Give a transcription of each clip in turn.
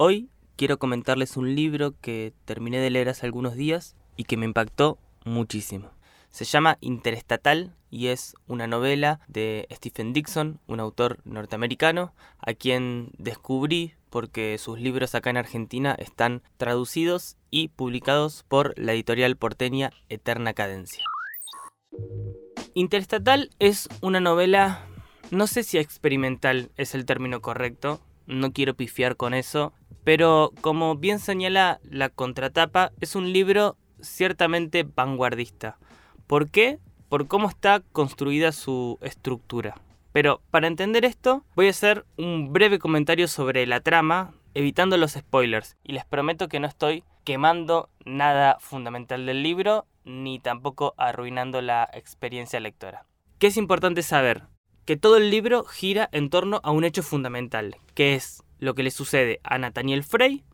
Hoy quiero comentarles un libro que terminé de leer hace algunos días y que me impactó muchísimo. Se llama Interestatal y es una novela de Stephen Dixon, un autor norteamericano, a quien descubrí porque sus libros acá en Argentina están traducidos y publicados por la editorial porteña Eterna Cadencia. Interestatal es una novela, no sé si experimental es el término correcto, no quiero pifiar con eso, pero como bien señala la contratapa, es un libro ciertamente vanguardista. ¿Por qué? Por cómo está construida su estructura. Pero para entender esto, voy a hacer un breve comentario sobre la trama, evitando los spoilers. Y les prometo que no estoy quemando nada fundamental del libro, ni tampoco arruinando la experiencia lectora. ¿Qué es importante saber? Que todo el libro gira en torno a un hecho fundamental, que es lo que le sucede a Nathaniel Frey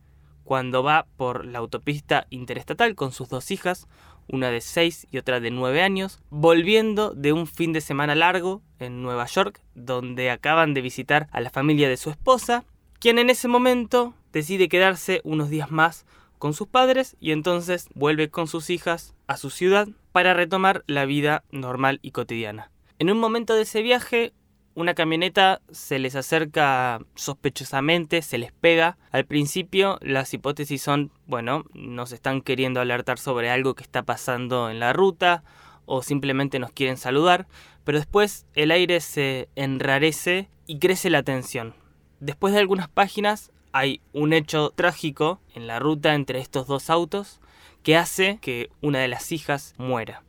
cuando va por la autopista interestatal con sus dos hijas, una de 6 y otra de 9 años, volviendo de un fin de semana largo en Nueva York, donde acaban de visitar a la familia de su esposa, quien en ese momento decide quedarse unos días más con sus padres y entonces vuelve con sus hijas a su ciudad para retomar la vida normal y cotidiana. En un momento de ese viaje, una camioneta se les acerca sospechosamente, se les pega. Al principio las hipótesis son, bueno, nos están queriendo alertar sobre algo que está pasando en la ruta o simplemente nos quieren saludar, pero después el aire se enrarece y crece la tensión. Después de algunas páginas hay un hecho trágico en la ruta entre estos dos autos que hace que una de las hijas muera.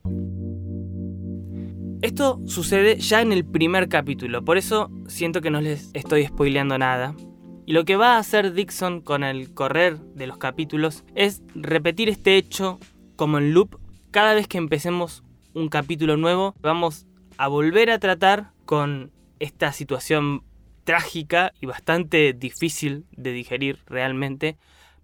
Esto sucede ya en el primer capítulo, por eso siento que no les estoy spoileando nada. Y lo que va a hacer Dixon con el correr de los capítulos es repetir este hecho como en loop. Cada vez que empecemos un capítulo nuevo, vamos a volver a tratar con esta situación trágica y bastante difícil de digerir realmente,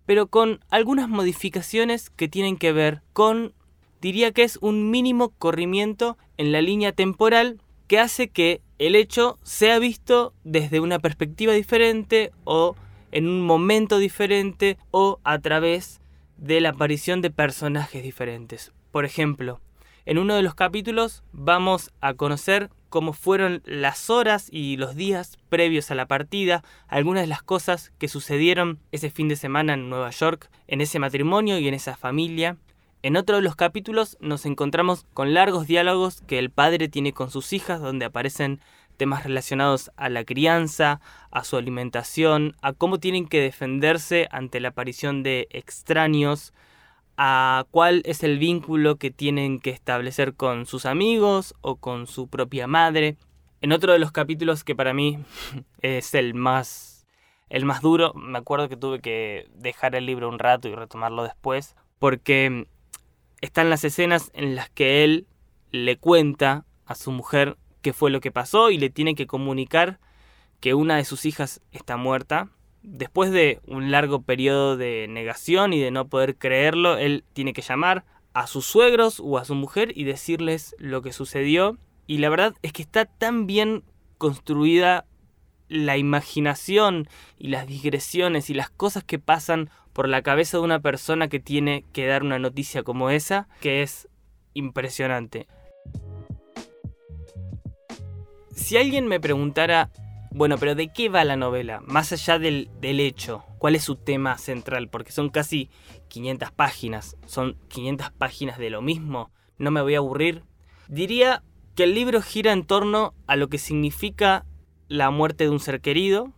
pero con algunas modificaciones que tienen que ver con diría que es un mínimo corrimiento en la línea temporal que hace que el hecho sea visto desde una perspectiva diferente o en un momento diferente o a través de la aparición de personajes diferentes. Por ejemplo, en uno de los capítulos vamos a conocer cómo fueron las horas y los días previos a la partida, algunas de las cosas que sucedieron ese fin de semana en Nueva York, en ese matrimonio y en esa familia, en otro de los capítulos nos encontramos con largos diálogos que el padre tiene con sus hijas donde aparecen temas relacionados a la crianza, a su alimentación, a cómo tienen que defenderse ante la aparición de extraños, a cuál es el vínculo que tienen que establecer con sus amigos o con su propia madre. En otro de los capítulos que para mí es el más el más duro, me acuerdo que tuve que dejar el libro un rato y retomarlo después porque están las escenas en las que él le cuenta a su mujer qué fue lo que pasó y le tiene que comunicar que una de sus hijas está muerta. Después de un largo periodo de negación y de no poder creerlo, él tiene que llamar a sus suegros o a su mujer y decirles lo que sucedió. Y la verdad es que está tan bien construida la imaginación y las digresiones y las cosas que pasan por la cabeza de una persona que tiene que dar una noticia como esa, que es impresionante. Si alguien me preguntara, bueno, pero ¿de qué va la novela? Más allá del, del hecho, ¿cuál es su tema central? Porque son casi 500 páginas, son 500 páginas de lo mismo, no me voy a aburrir. Diría que el libro gira en torno a lo que significa la muerte de un ser querido,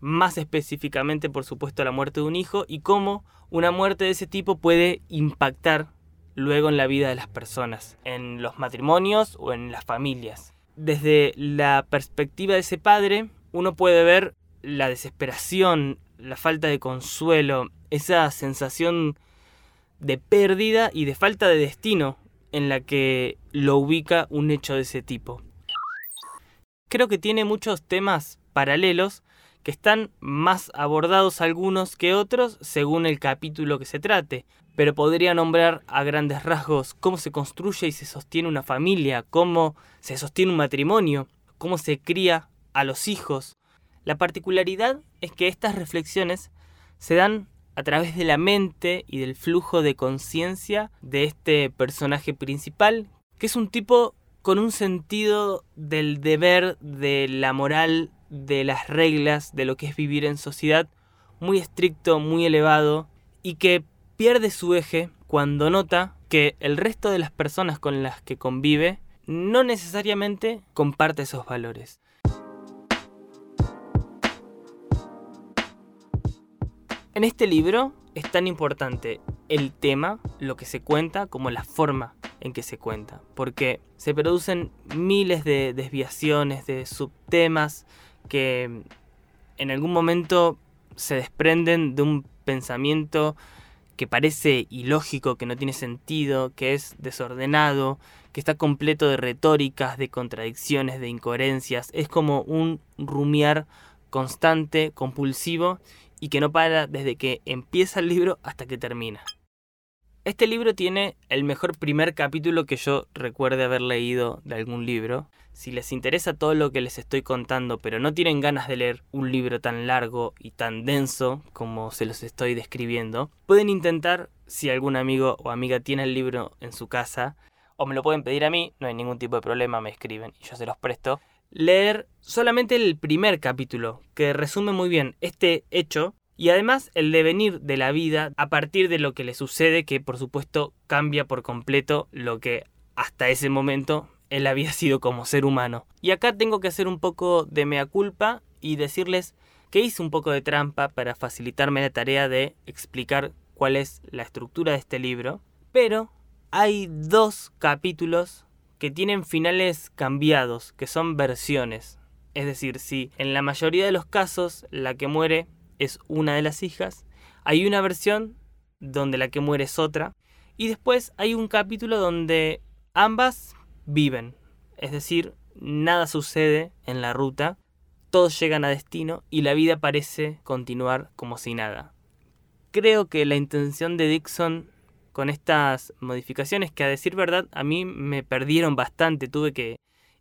más específicamente por supuesto la muerte de un hijo y cómo una muerte de ese tipo puede impactar luego en la vida de las personas, en los matrimonios o en las familias. Desde la perspectiva de ese padre, uno puede ver la desesperación, la falta de consuelo, esa sensación de pérdida y de falta de destino en la que lo ubica un hecho de ese tipo. Creo que tiene muchos temas paralelos que están más abordados algunos que otros según el capítulo que se trate, pero podría nombrar a grandes rasgos cómo se construye y se sostiene una familia, cómo se sostiene un matrimonio, cómo se cría a los hijos. La particularidad es que estas reflexiones se dan a través de la mente y del flujo de conciencia de este personaje principal, que es un tipo con un sentido del deber, de la moral, de las reglas, de lo que es vivir en sociedad, muy estricto, muy elevado, y que pierde su eje cuando nota que el resto de las personas con las que convive no necesariamente comparte esos valores. En este libro es tan importante el tema, lo que se cuenta, como la forma en que se cuenta, porque se producen miles de desviaciones, de subtemas que en algún momento se desprenden de un pensamiento que parece ilógico, que no tiene sentido, que es desordenado, que está completo de retóricas, de contradicciones, de incoherencias. Es como un rumiar constante, compulsivo y que no para desde que empieza el libro hasta que termina. Este libro tiene el mejor primer capítulo que yo recuerde haber leído de algún libro. Si les interesa todo lo que les estoy contando, pero no tienen ganas de leer un libro tan largo y tan denso como se los estoy describiendo, pueden intentar, si algún amigo o amiga tiene el libro en su casa, o me lo pueden pedir a mí, no hay ningún tipo de problema, me escriben y yo se los presto, leer solamente el primer capítulo, que resume muy bien este hecho y además el devenir de la vida a partir de lo que le sucede, que por supuesto cambia por completo lo que hasta ese momento él había sido como ser humano. Y acá tengo que hacer un poco de mea culpa y decirles que hice un poco de trampa para facilitarme la tarea de explicar cuál es la estructura de este libro, pero hay dos capítulos que tienen finales cambiados, que son versiones. Es decir, si en la mayoría de los casos la que muere es una de las hijas, hay una versión donde la que muere es otra, y después hay un capítulo donde ambas viven. Es decir, nada sucede en la ruta, todos llegan a destino y la vida parece continuar como si nada. Creo que la intención de Dixon con estas modificaciones que a decir verdad a mí me perdieron bastante. Tuve que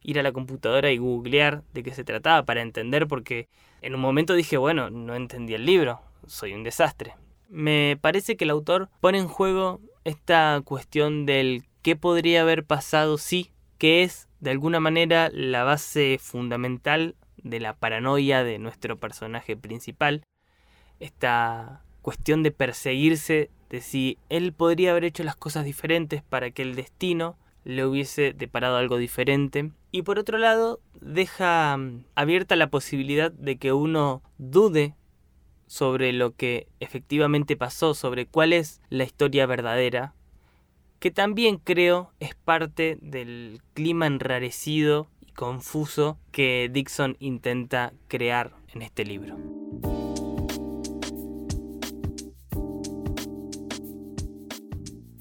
ir a la computadora y googlear de qué se trataba para entender porque en un momento dije, bueno, no entendí el libro, soy un desastre. Me parece que el autor pone en juego esta cuestión del qué podría haber pasado si, que es de alguna manera la base fundamental de la paranoia de nuestro personaje principal, esta cuestión de perseguirse de si él podría haber hecho las cosas diferentes para que el destino le hubiese deparado algo diferente. Y por otro lado, deja mm, abierta la posibilidad de que uno dude sobre lo que efectivamente pasó, sobre cuál es la historia verdadera, que también creo es parte del clima enrarecido y confuso que Dixon intenta crear en este libro.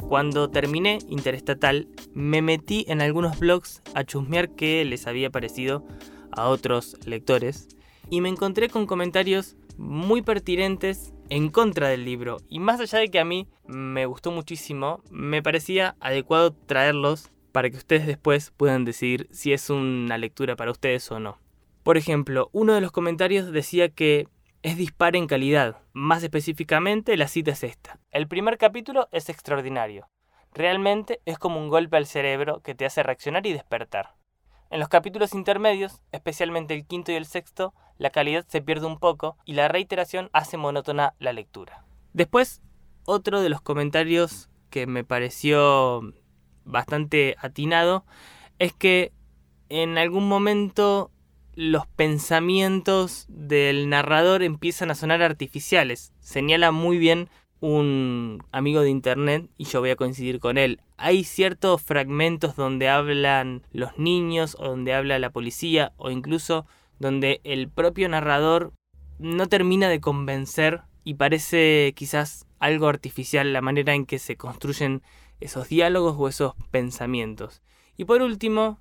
Cuando terminé Interestatal, me metí en algunos blogs a chusmear qué les había parecido a otros lectores y me encontré con comentarios muy pertinentes en contra del libro. Y más allá de que a mí me gustó muchísimo, me parecía adecuado traerlos para que ustedes después puedan decidir si es una lectura para ustedes o no. Por ejemplo, uno de los comentarios decía que es dispar en calidad. Más específicamente, la cita es esta. El primer capítulo es extraordinario. Realmente es como un golpe al cerebro que te hace reaccionar y despertar. En los capítulos intermedios, especialmente el quinto y el sexto, la calidad se pierde un poco y la reiteración hace monótona la lectura. Después, otro de los comentarios que me pareció bastante atinado es que en algún momento los pensamientos del narrador empiezan a sonar artificiales. Señala muy bien un amigo de internet y yo voy a coincidir con él. Hay ciertos fragmentos donde hablan los niños o donde habla la policía o incluso donde el propio narrador no termina de convencer y parece quizás algo artificial la manera en que se construyen esos diálogos o esos pensamientos. Y por último,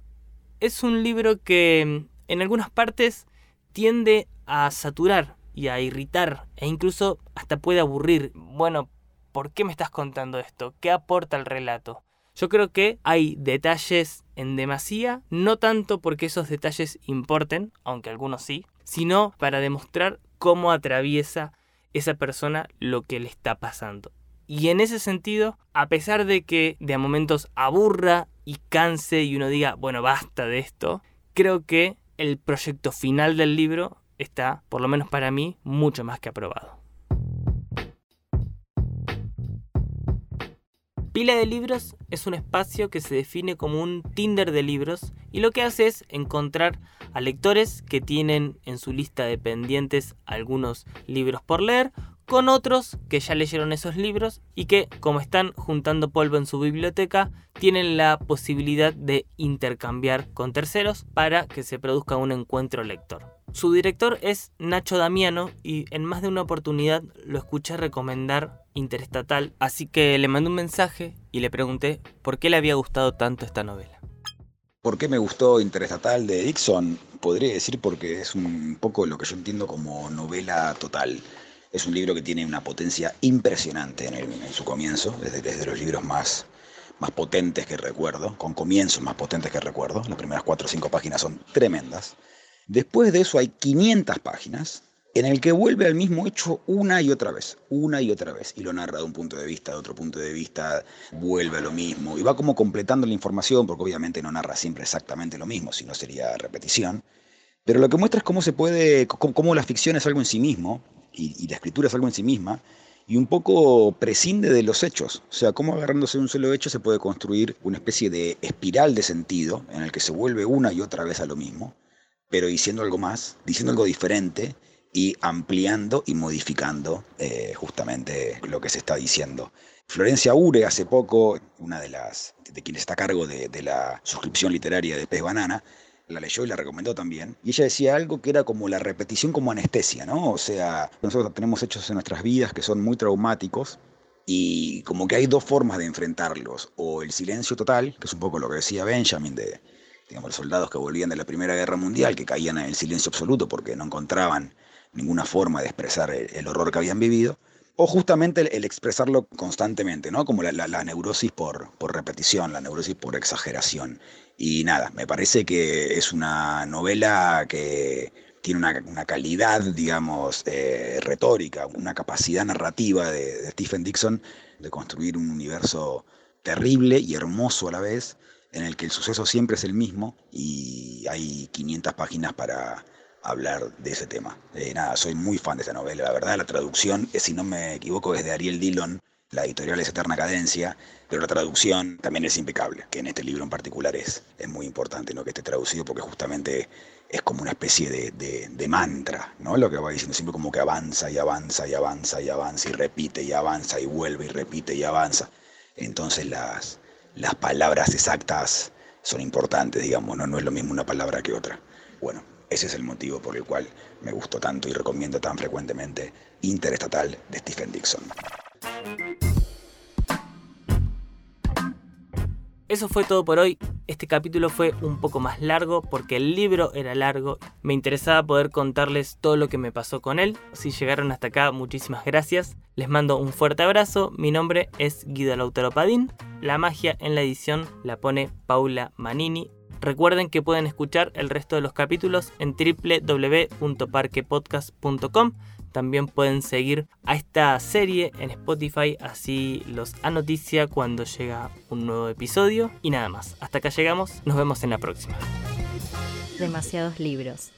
es un libro que en algunas partes tiende a saturar y a irritar e incluso hasta puede aburrir. Bueno, ¿por qué me estás contando esto? ¿Qué aporta el relato? Yo creo que hay detalles en demasía, no tanto porque esos detalles importen, aunque algunos sí, sino para demostrar cómo atraviesa esa persona lo que le está pasando. Y en ese sentido, a pesar de que de a momentos aburra y canse y uno diga, bueno, basta de esto, creo que el proyecto final del libro está, por lo menos para mí, mucho más que aprobado. Pila de Libros es un espacio que se define como un Tinder de libros y lo que hace es encontrar a lectores que tienen en su lista de pendientes algunos libros por leer con otros que ya leyeron esos libros y que, como están juntando polvo en su biblioteca, tienen la posibilidad de intercambiar con terceros para que se produzca un encuentro lector. Su director es Nacho Damiano y en más de una oportunidad lo escuché recomendar Interestatal, así que le mandé un mensaje y le pregunté por qué le había gustado tanto esta novela. ¿Por qué me gustó Interestatal de Dixon? Podría decir porque es un poco lo que yo entiendo como novela total. Es un libro que tiene una potencia impresionante en, su comienzo, desde, desde los libros más, más potentes que recuerdo, con comienzos más potentes que recuerdo. Las primeras cuatro o cinco páginas son tremendas. Después de eso hay 500 páginas en el que vuelve al mismo hecho una y otra vez, una y otra vez, y lo narra de un punto de vista, de otro punto de vista, vuelve a lo mismo, y va como completando la información, porque obviamente no narra siempre exactamente lo mismo, si no sería repetición, pero lo que muestra es cómo se puede, cómo, la ficción es algo en sí mismo, y, y la escritura es algo en sí misma, y un poco prescinde de los hechos. O sea, cómo agarrándose de un solo hecho se puede construir una especie de espiral de sentido en el que se vuelve una y otra vez a lo mismo pero diciendo algo más, diciendo algo diferente y ampliando y modificando eh, justamente lo que se está diciendo. Florencia Ure, hace poco, una de las de quienes está a cargo de, de la suscripción literaria de Pez Banana, la leyó y la recomendó también. Y ella decía algo que era como la repetición como anestesia, ¿no? O sea, nosotros tenemos hechos en nuestras vidas que son muy traumáticos y como que hay dos formas de enfrentarlos. O el silencio total, que es un poco lo que decía Benjamin de los soldados que volvían de la Primera Guerra Mundial, que caían en el silencio absoluto porque no encontraban ninguna forma de expresar el, horror que habían vivido, o justamente el, expresarlo constantemente, ¿no? Como la, neurosis por, por, repetición, la neurosis por exageración. Y nada, me parece que es una novela que tiene una, calidad, digamos, eh, retórica, una capacidad narrativa de Stephen Dixon de construir un universo terrible y hermoso a la vez, en el que el suceso siempre es el mismo y hay 500 páginas para hablar de ese tema. Eh, nada, soy muy fan de esta novela, la verdad, la traducción, si no me equivoco, es de Ariel Dillon, la editorial es Eterna Cadencia, pero la traducción también es impecable, que en este libro en particular es, es muy importante ¿no? que esté traducido porque justamente es como una especie de, de, mantra, ¿no? Lo que va diciendo siempre como que avanza y avanza y avanza y avanza y repite y avanza y vuelve y repite y avanza. Entonces las, las palabras exactas son importantes, digamos, ¿no? no es lo mismo una palabra que otra. Bueno, ese es el motivo por el cual me gustó tanto y recomiendo tan frecuentemente Interestatal de Stephen Dixon. Eso fue todo por hoy. Este capítulo fue un poco más largo porque el libro era largo. Me interesaba poder contarles todo lo que me pasó con él. Si llegaron hasta acá, muchísimas gracias. Les mando un fuerte abrazo. Mi nombre es Guido Lautaro Padín. La magia en la edición la pone Paula Manini. Recuerden que pueden escuchar el resto de los capítulos en www.parquepodcast.com también pueden seguir a esta serie en Spotify, así los anoticia cuando llega un nuevo episodio. Y nada más, hasta acá llegamos, nos vemos en la próxima. Demasiados libros.